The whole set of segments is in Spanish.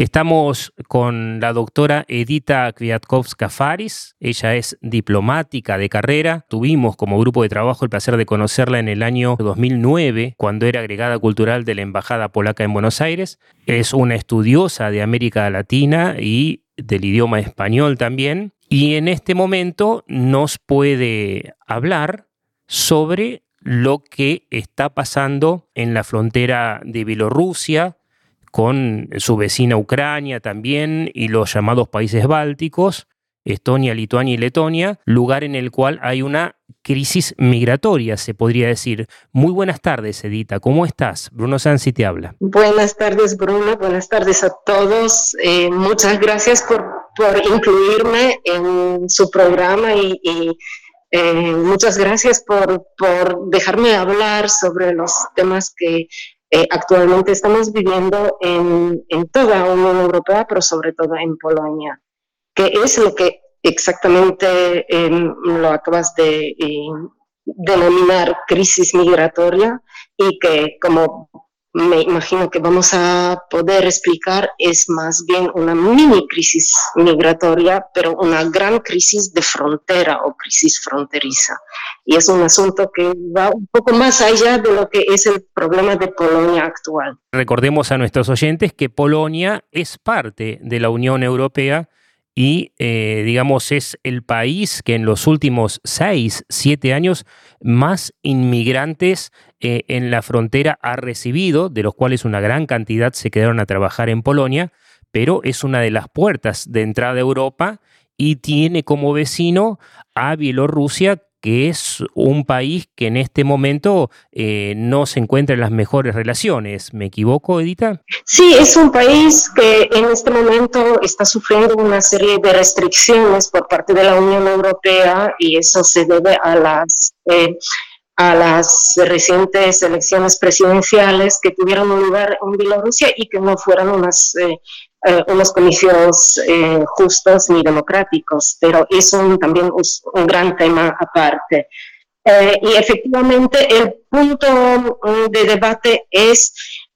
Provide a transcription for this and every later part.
Estamos con la doctora Edita Kwiatkowska Faris. Ella es diplomática de carrera. Tuvimos como grupo de trabajo el placer de conocerla en el año 2009, cuando era agregada cultural de la Embajada Polaca en Buenos Aires. Es una estudiosa de América Latina y del idioma español también. Y en este momento nos puede hablar sobre lo que está pasando en la frontera de Bielorrusia con su vecina Ucrania también y los llamados países bálticos, Estonia, Lituania y Letonia, lugar en el cual hay una crisis migratoria, se podría decir. Muy buenas tardes, Edita. ¿Cómo estás? Bruno Sansi te habla. Buenas tardes, Bruno. Buenas tardes a todos. Eh, muchas gracias por, incluirme en su programa y, eh, muchas gracias por, por dejarme hablar sobre los temas que eh, actualmente estamos viviendo en, en toda la Unión Europea, pero sobre todo en Polonia, que es lo que exactamente em, lo acabas de eh, denominar crisis migratoria y que como me imagino que vamos a poder explicar es más bien una mini crisis migratoria, pero una gran crisis de frontera o crisis fronteriza. Y es un asunto que va un poco más allá de lo que es el problema de Polonia actual. Recordemos a nuestros oyentes que Polonia es parte de la Unión Europea y, eh, digamos, es el país que en los últimos seis, siete años más inmigrantes eh, en la frontera ha recibido, de los cuales una gran cantidad se quedaron a trabajar en Polonia, pero es una de las puertas de entrada a Europa y tiene como vecino a Bielorrusia, que es un país que en este momento eh, no se encuentra en las mejores relaciones. ¿Me equivoco, Edita? Sí, es un país que en este momento está sufriendo una serie de restricciones por parte de la Unión Europea y eso se debe a las... Eh, a las recientes elecciones presidenciales que tuvieron lugar en Bielorrusia y que no fueron unas eh, eh, unos comicios eh, justos ni democráticos, pero es un, también un, gran tema aparte. Eh, y efectivamente el punto mm, de debate es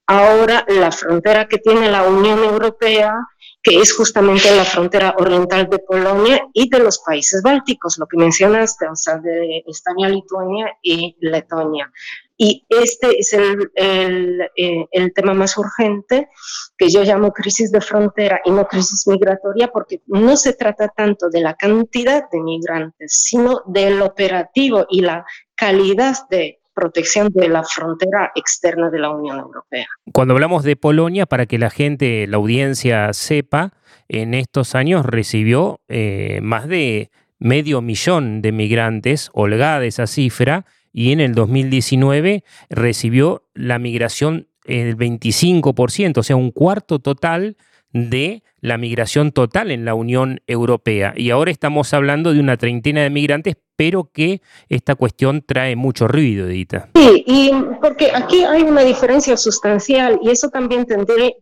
ahora la frontera que tiene la Unión Europea, que es justamente la frontera oriental de Polonia y de los países bálticos, lo que mencionaste, o sea, de Estonia, Lituania y Letonia. Y este es el, el, eh, el, tema más urgente que yo llamo crisis de frontera y no crisis migratoria, porque no se trata tanto de la cantidad de migrantes, sino del operativo y la calidad de protección de la frontera externa de la Unión Europea. Cuando hablamos de Polonia, para que la gente, la audiencia sepa, en estos años recibió eh, más de medio millón de migrantes, holgada esa cifra, y en el 2019 recibió la migración el 25%, o sea, un cuarto total de la migración total en la Unión Europea. Y ahora estamos hablando de una treintena de migrantes, pero que esta cuestión trae mucho ruido, Edita. Sí, y porque aquí hay una diferencia sustancial y eso también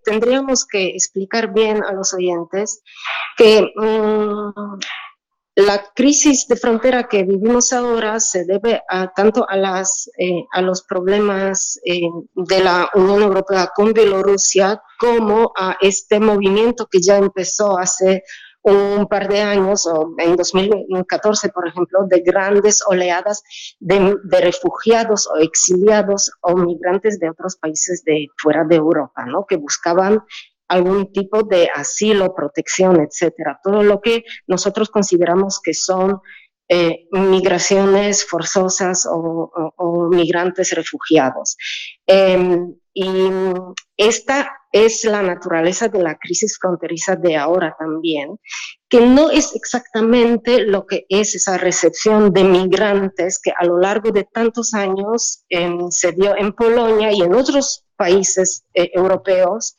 tendríamos que explicar bien a los oyentes, que mm, la crisis de frontera que vivimos ahora se debe a, tanto a, las, eh, los problemas eh, de la Unión Europea con Bielorrusia como a este movimiento que ya empezó hace un par de años, o en 2014, por ejemplo, de grandes oleadas de, de, refugiados o exiliados o migrantes de otros países de fuera de Europa, ¿no? que buscaban algún tipo de asilo, protección, etcétera. Todo lo que nosotros consideramos que son eh, migraciones forzosas o, migrantes refugiados. Em, y esta es la naturaleza de la crisis fronteriza de ahora también, que no es exactamente lo que es esa recepción de migrantes que a lo largo de tantos años em, se dio en Polonia y en otros países eh, europeos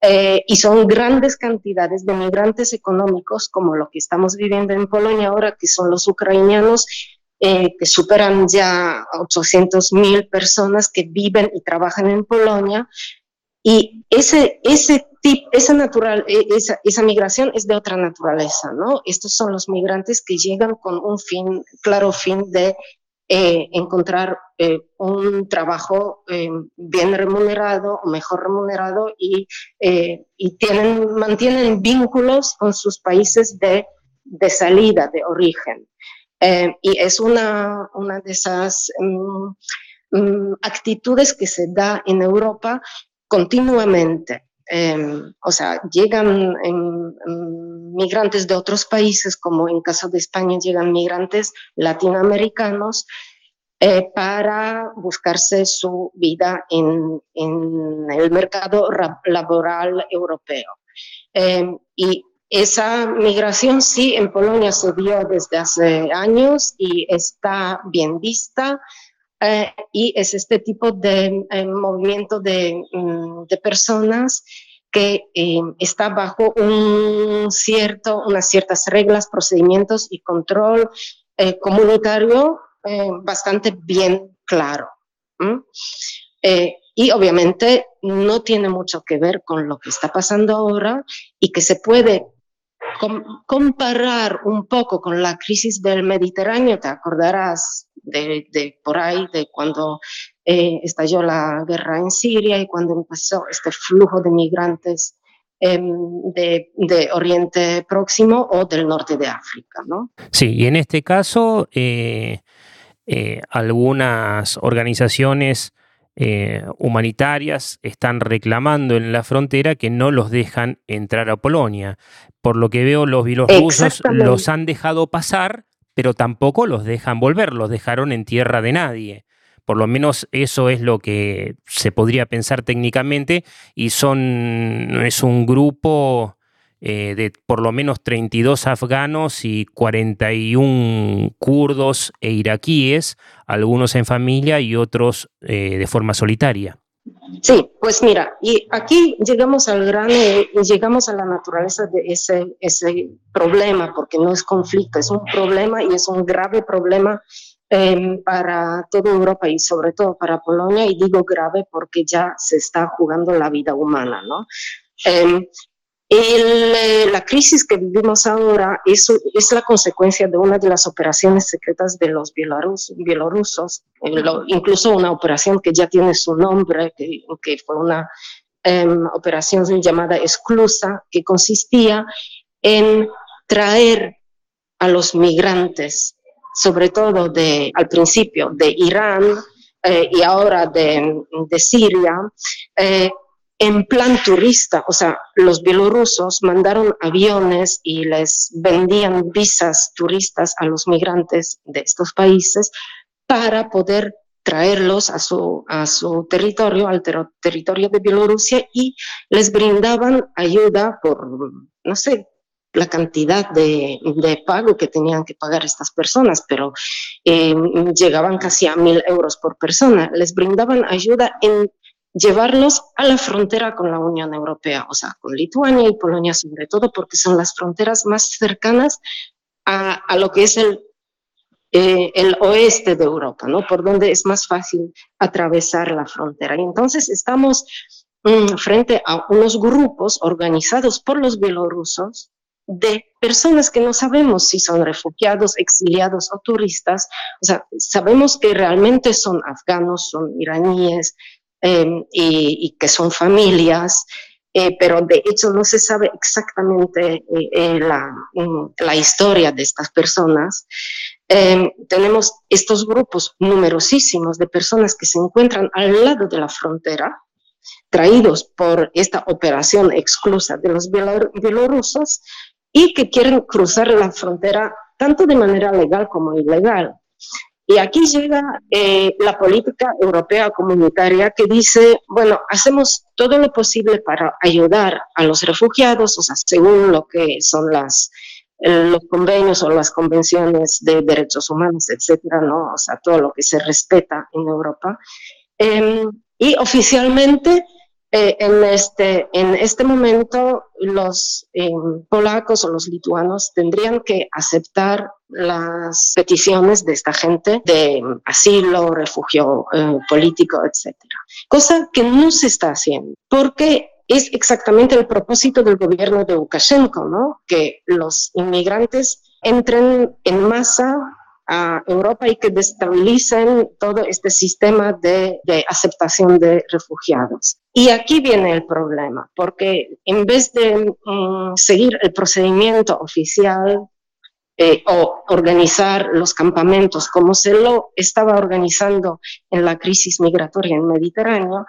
eh, y son grandes cantidades de migrantes económicos como lo que estamos viviendo en Polonia ahora, que son los ucranianos, eh, que superan ya 800 mil personas que viven y trabajan en Polonia. Y ese, ese tip, esa, natural, e, esa, esa migración es de otra naturaleza, ¿no? Estos son los migrantes que llegan con un fin, claro fin de eh, encontrar eh, un trabajo eh, bien remunerado o mejor remunerado y, y, tienen, mantienen vínculos con sus países de, de salida, de origen. y es una, una de esas mm, mm, actitudes que se da en Europa continuamente. Em, o sea, llegan migrantes de otros países, como en caso de España llegan migrantes latinoamericanos, eh, para buscarse su vida en, el mercado laboral europeo. Em, y esa migración sí en Polonia se dio desde hace años y está bien vista. Eh, y es este tipo de eh, movimiento de, mm, de, personas que eh, está bajo un cierto, unas ciertas reglas, procedimientos y control comunitario bastante bien claro. y obviamente no tiene mucho que ver con lo que está pasando ahora y que se puede comparar un poco con la crisis del Mediterráneo, te acordarás de, por ahí, de cuando eh, estalló la guerra en Siria y cuando empezó este flujo de migrantes em, de, Oriente Próximo o del norte de África. ¿no? Sí, y en este caso, eh, eh, algunas organizaciones humanitarias están reclamando en la frontera que no los dejan entrar a Polonia. Por lo que veo, los bielorrusos los han dejado pasar, pero tampoco los dejan volver, los dejaron en tierra de nadie. Por lo menos eso es lo que se podría pensar técnicamente y son, es un grupo eh, de por lo menos 32 afganos y 41 kurdos e iraquíes, algunos en familia y otros eh, de forma solitaria. Sí, pues mira, y aquí llegamos al gran, y llegamos a la naturaleza de ese, ese problema, porque no es conflicto, es un problema y es un grave problema em, para toda Europa y sobre todo para Polonia, y digo grave porque ya se está jugando la vida humana, ¿no? Em, el, la crisis que vivimos ahora es, es, la consecuencia de una de las operaciones secretas de los bielorrusos, incluso una operación que ya tiene su nombre, que, que fue una em, operación llamada Exclusa, que consistía en traer a los migrantes, sobre todo de, al principio de Irán eh, y ahora de, de Siria, eh, en plan turista, o sea, los bielorrusos mandaron aviones y les vendían visas turistas a los migrantes de estos países para poder traerlos a su, a su territorio, al territorio de Bielorrusia, y les brindaban ayuda por, no sé, la cantidad de, pago que tenían que pagar estas personas, pero eh, llegaban casi a mil euros por persona. Les brindaban ayuda en llevarlos a la frontera con la Unión Europea, o sea, con Lituania y Polonia sobre todo, porque son las fronteras más cercanas a, lo que es el, eh, el oeste de Europa, ¿no? Por donde es más fácil atravesar la frontera. Y entonces estamos mm, frente a unos grupos organizados por los bielorrusos de personas que no sabemos si son refugiados, exiliados o turistas. O sea, sabemos que realmente son afganos, son iraníes, Em, y, que son familias, eh, pero de hecho no se sabe exactamente eh, eh, la, mm, la, historia de estas personas. Em, tenemos estos grupos numerosísimos de personas que se encuentran al lado de la frontera, traídos por esta operación exclusa de los bielorrusos y que quieren cruzar la frontera tanto de manera legal como ilegal. Y aquí llega eh, la política europea comunitaria que dice, bueno, hacemos todo lo posible para ayudar a los refugiados, o sea, según lo que son las, eh, los convenios o las convenciones de derechos humanos, etcétera, ¿no? O sea, todo lo que se respeta en Europa. Em, y oficialmente eh, en, este, en este momento los eh, polacos o los lituanos tendrían que aceptar las peticiones de esta gente de asilo, refugio eh, político, etc. Cosa que no se está haciendo, porque es exactamente el propósito del gobierno de Lukashenko, ¿no? que los inmigrantes entren en masa a Europa y que destabilicen todo este sistema de, aceptación de refugiados. Y aquí viene el problema, porque en vez de mm, seguir el procedimiento oficial eh, o organizar los campamentos como se lo estaba organizando en la crisis migratoria en Mediterráneo,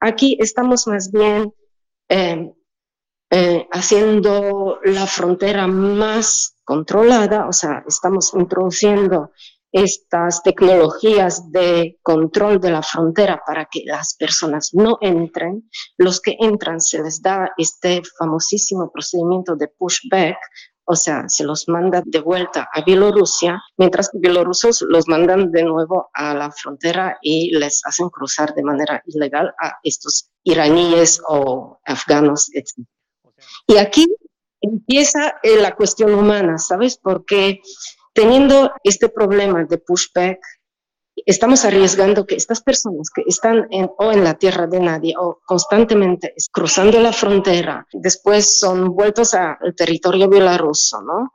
aquí estamos más bien eh, eh, haciendo la frontera más controlada, o sea, estamos introduciendo estas tecnologías de control de la frontera para que las personas no entren. Los que entran se les da este famosísimo procedimiento de pushback, o sea, se los manda de vuelta a Bielorrusia, mientras que bielorrusos los mandan de nuevo a la frontera y les hacen cruzar de manera ilegal a estos iraníes o afganos, etc. Y aquí empieza eh, la cuestión humana, ¿sabes? Porque teniendo este problema de pushback, estamos arriesgando que estas personas que están en, o en la tierra de nadie o constantemente cruzando la frontera, después son vueltos al territorio bielorruso, ¿no?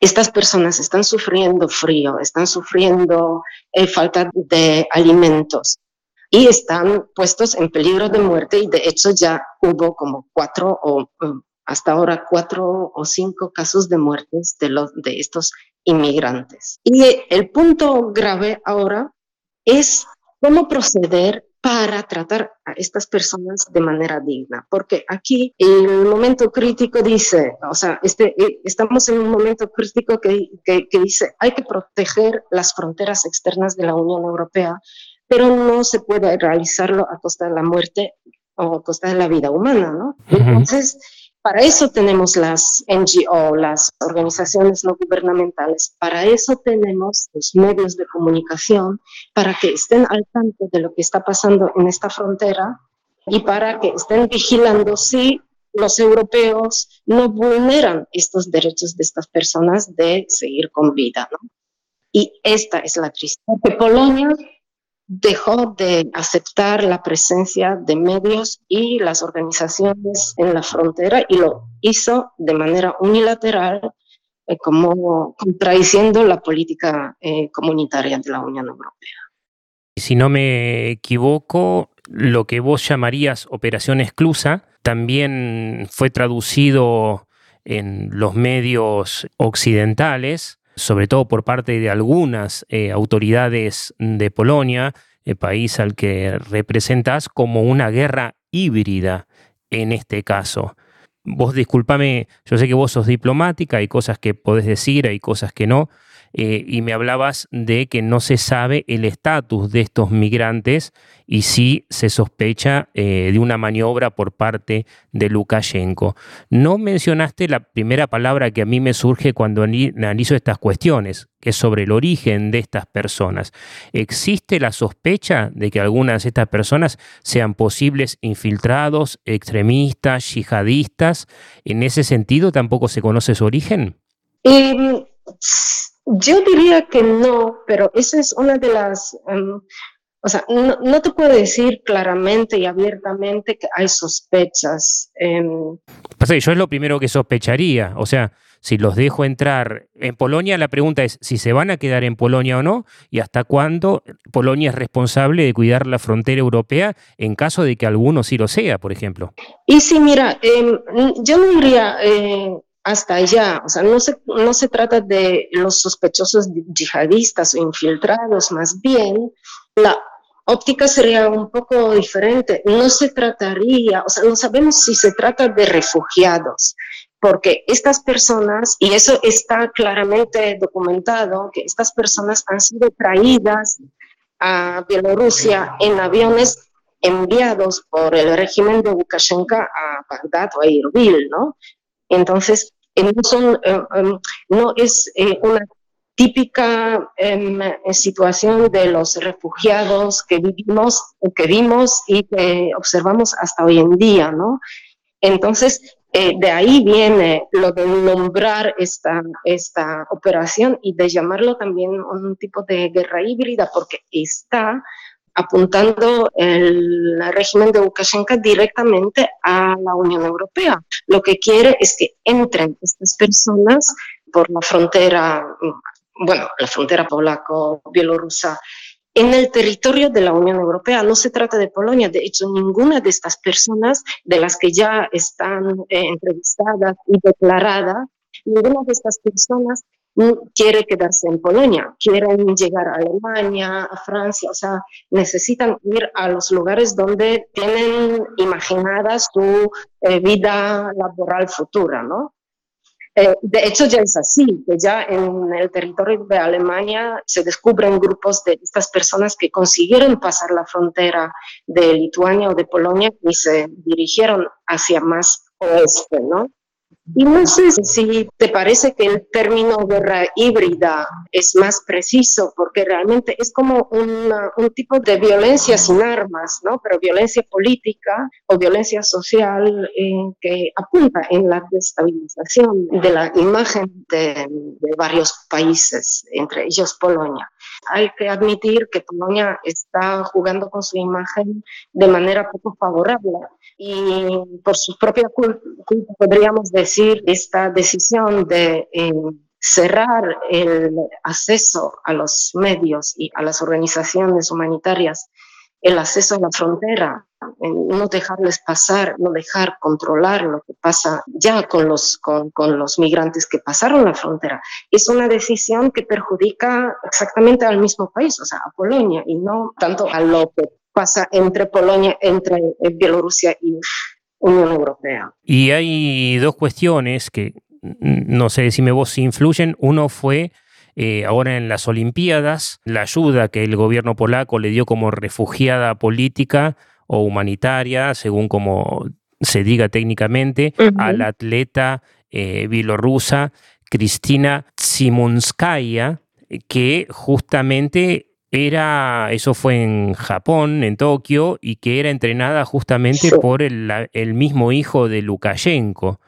Estas personas están sufriendo frío, están sufriendo eh, falta de alimentos y están puestos en peligro de muerte y de hecho ya hubo como cuatro o um, hasta ahora cuatro o cinco casos de muertes de, los, de estos inmigrantes. Y el punto grave ahora es cómo proceder para tratar a estas personas de manera digna, porque aquí el momento crítico dice, o sea, este, eh, estamos en un momento crítico que, que, que dice, hay que proteger las fronteras externas de la Unión Europea pero no se puede realizarlo a costa de la muerte o a costa de la vida humana, ¿no? Entonces, para eso tenemos las NGO, las organizaciones no gubernamentales, para eso tenemos los medios de comunicación, para que estén al tanto de lo que está pasando en esta frontera y para que estén vigilando si los europeos no vulneran estos derechos de estas personas de seguir con vida. ¿no? Y esta es la tristeza, porque Polonia dejó de aceptar la presencia de medios y las organizaciones en la frontera y lo hizo de manera unilateral, eh, como contradiciendo la política eh, comunitaria de la Unión Europea. Si no me equivoco, lo que vos llamarías Operación Exclusa también fue traducido en los medios occidentales sobre todo por parte de algunas eh, autoridades de Polonia, el país al que representas, como una guerra híbrida en este caso. Vos discúlpame, yo sé que vos sos diplomática, hay cosas que podés decir, hay cosas que no, eh, y me hablabas de que no se sabe el estatus de estos migrantes y sí se sospecha eh, de una maniobra por parte de Lukashenko. No mencionaste la primera palabra que a mí me surge cuando analizo estas cuestiones, que es sobre el origen de estas personas. ¿Existe la sospecha de que algunas de estas personas sean posibles infiltrados, extremistas, yihadistas? ¿En ese sentido tampoco se conoce su origen? Em, yo diría que no, pero esa es una de las, em, o sea, no, te puedo decir claramente y abiertamente que hay sospechas. Em. yo es lo primero que sospecharía, o sea, si los dejo entrar en Polonia, la pregunta es si se van a quedar en Polonia o no y hasta cuándo Polonia es responsable de cuidar la frontera europea en caso de que alguno sí lo sea, por ejemplo. Y sí, mira, em, yo no diría eh, hasta allá. O sea, no se, no se trata de los sospechosos yihadistas o infiltrados, más bien la óptica sería un poco diferente. No se trataría, o sea, no sabemos si se trata de refugiados, porque estas personas, y eso está claramente documentado, que estas personas han sido traídas a Bielorrusia en aviones enviados por el régimen de Lukashenko a Bagdad o a Irbil, ¿no? Entonces, no, son, eh, em, no es eh, una típica em, situación de los refugiados que vivimos, que vimos y que observamos hasta hoy en día, ¿no? Entonces, eh, de ahí viene lo de nombrar esta, esta operación y de llamarlo también un tipo de guerra híbrida, porque está apuntando el régimen de Lukashenko directamente a la Unión Europea. Lo que quiere es que entren estas personas por la frontera bueno, la frontera polaco-bielorrusa en el territorio de la Unión Europea. No se trata de Polonia. De hecho, ninguna de estas personas de las que ya están eh, entrevistadas y declaradas, ninguna de estas personas quiere quedarse en Polonia, quieren llegar a Alemania, a Francia, o sea, necesitan ir a los lugares donde tienen imaginada su eh, vida laboral futura, ¿no? Eh, de hecho, ya es así, que ya en el territorio de Alemania se descubren grupos de estas personas que consiguieron pasar la frontera de Lituania o de Polonia y se dirigieron hacia más oeste, ¿no? Y no sé si te parece que el término guerra híbrida es más preciso, porque realmente es como un tipo de violencia sin armas, ¿no? Pero violencia política o violencia social eh, que apunta en la destabilización de la imagen de, de varios países, entre ellos Polonia. Hay que admitir que Polonia está jugando con su imagen de manera poco favorable y por su propia culpa podríamos decir esta decisión de eh, cerrar el acceso a los medios y a las organizaciones humanitarias, el acceso a la frontera, no dejarles pasar, no dejar controlar lo que pasa ya con los, con, con los migrantes que pasaron la frontera, es una decisión que perjudica exactamente al mismo país, o sea, a Polonia, y no tanto a lo que pasa entre Polonia, entre eh, Bielorrusia y Unión Europea. Y hay dos cuestiones que no sé, si me vos influyen. Uno fue eh, ahora en las Olimpiadas, la ayuda que el gobierno polaco le dio como refugiada política o humanitaria, según como se diga técnicamente, a la atleta eh, bielorrusa Cristina Simunskaya, que justamente era, eso fue en Japón, en Tokio, y que era entrenada justamente por el, mismo hijo de Lukashenko.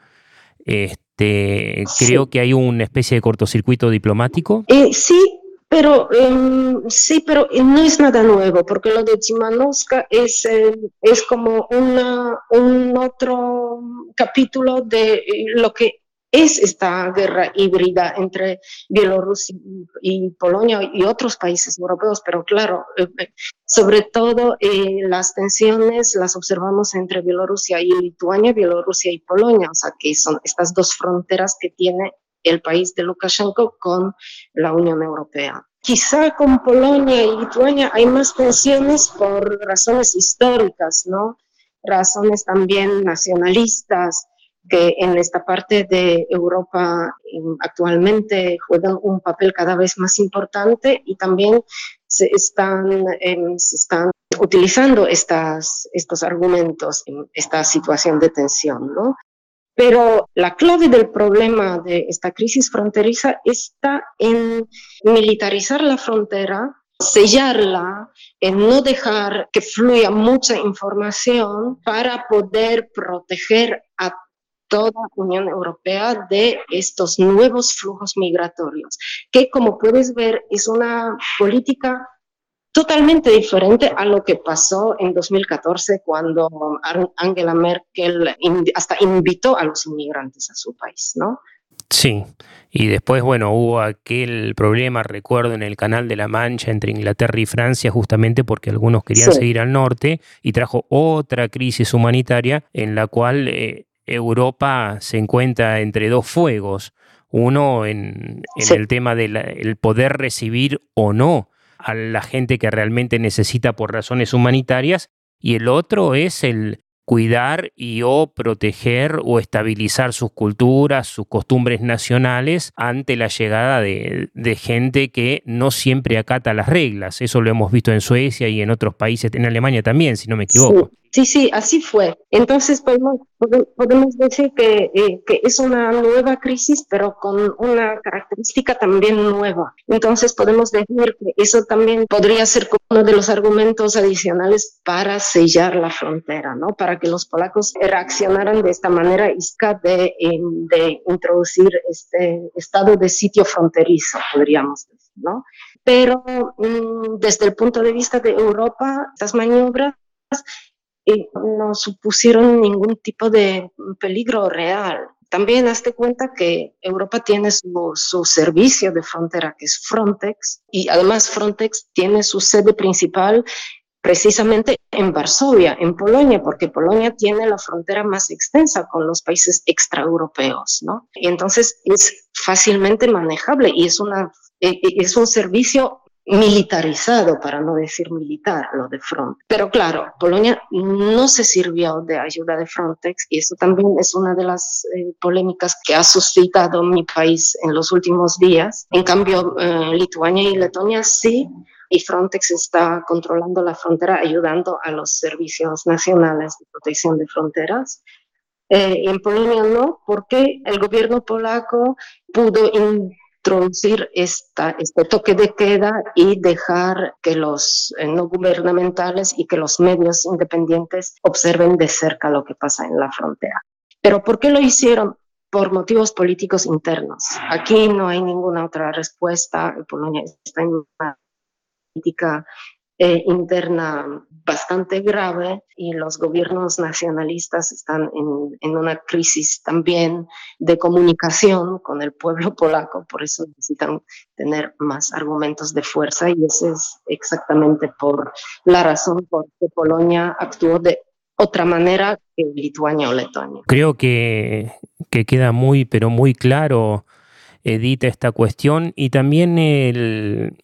Este, creo que hay una especie de cortocircuito diplomático. Eh, sí, pero em, sí, pero no es nada nuevo, porque lo de Chimanovska es, eh, es como una, un otro capítulo de lo que es esta guerra híbrida entre Bielorrusia y, Polonia y otros países europeos, pero claro, eh, eh, sobre todo eh, las tensiones las observamos entre Bielorrusia y Lituania, Bielorrusia y Polonia, o sea que son estas dos fronteras que tiene el país de Lukashenko con la Unión Europea. Quizá con Polonia y Lituania hay más tensiones por razones históricas, ¿no? Razones también nacionalistas, que en esta parte de Europa em, actualmente juegan un papel cada vez más importante y también se están, em, se están utilizando estas, estos argumentos en esta situación de tensión, ¿no? Pero la clave del problema de esta crisis fronteriza está en militarizar la frontera, sellarla, en no dejar que fluya mucha información para poder proteger a toda Unión Europea de estos nuevos flujos migratorios, que como puedes ver es una política totalmente diferente a lo que pasó en 2014 cuando Angela Merkel hasta invitó a los inmigrantes a su país, ¿no? Sí, y después, bueno, hubo aquel problema, recuerdo, en el Canal de la Mancha entre Inglaterra y Francia, justamente porque algunos querían seguir al norte, y trajo otra crisis humanitaria en la cual eh, Europa se encuentra entre dos fuegos. Uno en, el tema del poder recibir o no a la gente que realmente necesita por razones humanitarias y el otro es el cuidar y o proteger o estabilizar sus culturas, sus costumbres nacionales ante la llegada de, gente que no siempre acata las reglas. Eso lo hemos visto en Suecia y en otros países, en Alemania también, si no me equivoco. Sí, sí, así fue. Entonces podemos, podemos decir que, eh, que, es una nueva crisis, pero con una característica también nueva. Entonces podemos decir que eso también podría ser uno de los argumentos adicionales para sellar la frontera, ¿no? Para que los polacos reaccionaran de esta manera isca de, de introducir este estado de sitio fronterizo, podríamos decir, ¿no? Pero mm, desde el punto de vista de Europa, estas maniobras y no supusieron ningún tipo de peligro real. también hazte cuenta que Europa tiene su, su, servicio de frontera, que es Frontex, y además Frontex tiene su sede principal precisamente en Varsovia, en Polonia, porque Polonia tiene la frontera más extensa con los países extraeuropeos, ¿no? Y entonces es fácilmente manejable y es, una, e, e, es un servicio militarizado, para no decir militar, lo de Frontex. Pero claro, Polonia no se sirvió de ayuda de Frontex y eso también es una de las eh, polémicas que ha suscitado mi país en los últimos días. En cambio, eh, Lituania y Letonia sí y Frontex está controlando la frontera, ayudando a los servicios nacionales de protección de fronteras. Eh, en Polonia no, porque el gobierno polaco pudo introducir esta, este toque de queda y dejar que los eh, no gubernamentales y que los medios independientes observen de cerca lo que pasa en la frontera. Pero ¿por qué lo hicieron? Por motivos políticos internos. Aquí no hay ninguna otra respuesta. Polonia está en una política eh, interna bastante grave y los gobiernos nacionalistas están en, en, una crisis también de comunicación con el pueblo polaco, por eso necesitan tener más argumentos de fuerza y esa es exactamente por la razón por que Polonia actuó de otra manera que Lituania o Letonia. Creo que, que queda muy, pero muy claro, Edita, esta cuestión y también el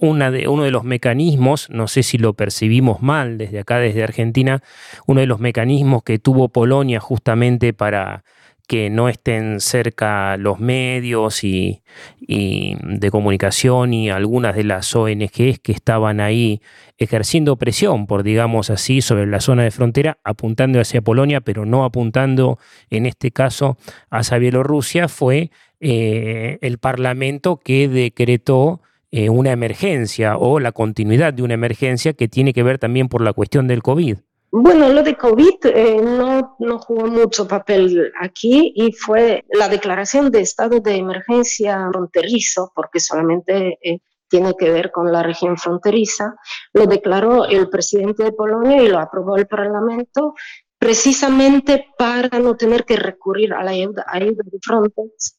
una de, uno de los mecanismos, no sé si lo percibimos mal desde acá, desde Argentina, uno de los mecanismos que tuvo Polonia justamente para que no estén cerca los medios y, de comunicación y algunas de las ONGs que estaban ahí ejerciendo presión, por digamos así, sobre la zona de frontera, apuntando hacia Polonia, pero no apuntando en este caso hacia Bielorrusia, fue eh, el Parlamento que decretó eh, una emergencia o la continuidad de una emergencia que tiene que ver también por la cuestión del COVID. Bueno, lo de COVID eh, no, no, jugó mucho papel aquí y fue la declaración de estado de emergencia fronterizo, porque solamente eh, tiene que ver con la región fronteriza, lo declaró el presidente de Polonia y lo aprobó el Parlamento precisamente para no tener que recurrir a la ayuda, ayuda de Frontex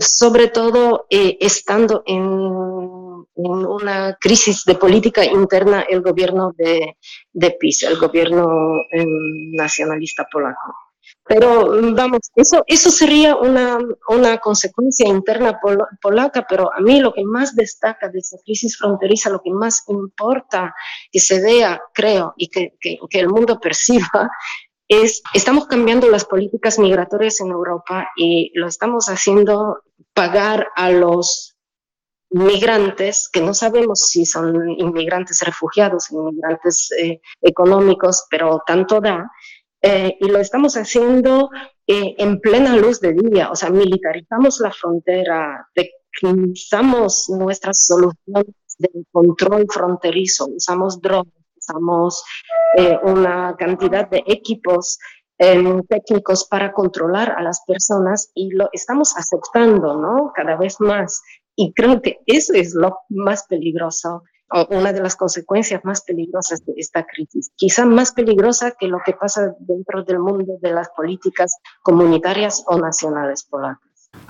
sobre todo eh, estando en, una crisis de política interna el gobierno de, de PiS, el gobierno em, nacionalista polaco. Pero vamos, eso, eso sería una, una consecuencia interna polaca, pero a mí lo que más destaca de esa crisis fronteriza, lo que más importa que se vea, creo, y que, que el mundo perciba, es, estamos cambiando las políticas migratorias en Europa y lo estamos haciendo pagar a los migrantes, que no sabemos si son inmigrantes refugiados, inmigrantes eh, económicos, pero tanto da, eh, y lo estamos haciendo eh, en plena luz de día, o sea, militarizamos la frontera, tecnizamos nuestras soluciones de control fronterizo, usamos drones, usamos eh, una cantidad de equipos em, técnicos para controlar a las personas y lo estamos aceptando, ¿no? Cada vez más. Y creo que eso es lo más peligroso o una de las consecuencias más peligrosas de esta crisis, quizá más peligrosa que lo que pasa dentro del mundo de las políticas comunitarias o nacionales polacas.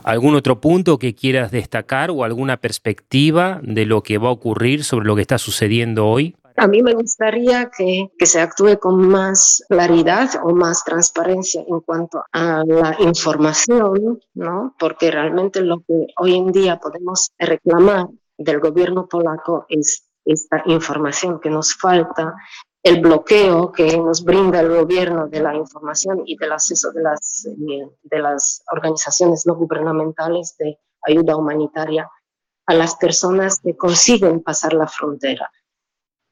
¿Algún otro punto que quieras destacar o alguna perspectiva de lo que va a ocurrir sobre lo que está sucediendo hoy? A mí me gustaría que, que, se actúe con más claridad o más transparencia en cuanto a la información, ¿no? Porque realmente lo que hoy en día podemos reclamar del gobierno polaco es esta información que nos falta, el bloqueo que nos brinda el gobierno de la información y del acceso de las, de las organizaciones no gubernamentales de ayuda humanitaria a las personas que consiguen pasar la frontera.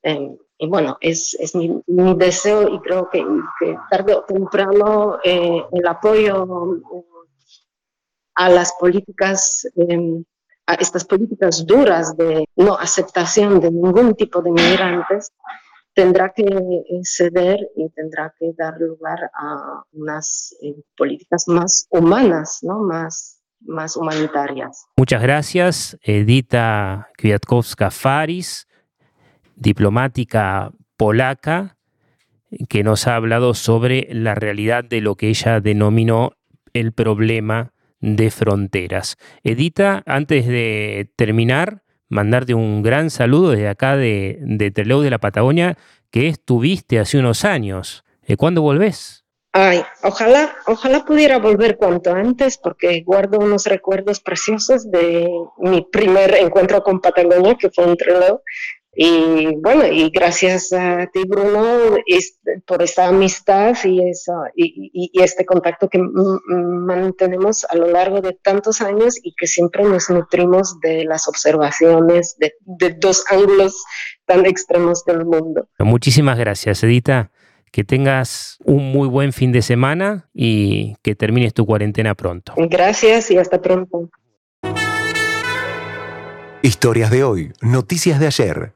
Eh, y bueno, es, es mi, deseo y creo que, tarde o temprano eh, el apoyo a las políticas, a estas políticas duras de no aceptación de ningún tipo de migrantes, tendrá que ceder y tendrá que dar lugar a unas eh, políticas más humanas, ¿no? más, más humanitarias. Muchas gracias, Edita Kwiatkowska-Faris diplomática polaca que nos ha hablado sobre la realidad de lo que ella denominó el problema de fronteras. Edita, antes de terminar, mandarte un gran saludo desde acá de, de de la Patagonia, que estuviste hace unos años. Eh, ¿Cuándo volvés? Ay, ojalá, ojalá pudiera volver cuanto antes, porque guardo unos recuerdos preciosos de mi primer encuentro con Patagonia, que fue un Trelew, y bueno, y gracias a ti, Bruno, por esta amistad y, y, este contacto que mantenemos a lo largo de tantos años y que siempre nos nutrimos de las observaciones de, de dos ángulos tan extremos del mundo. Muchísimas gracias, Edita. Que tengas un muy buen fin de semana y que termines tu cuarentena pronto. Gracias y hasta pronto. Historias de hoy, noticias de ayer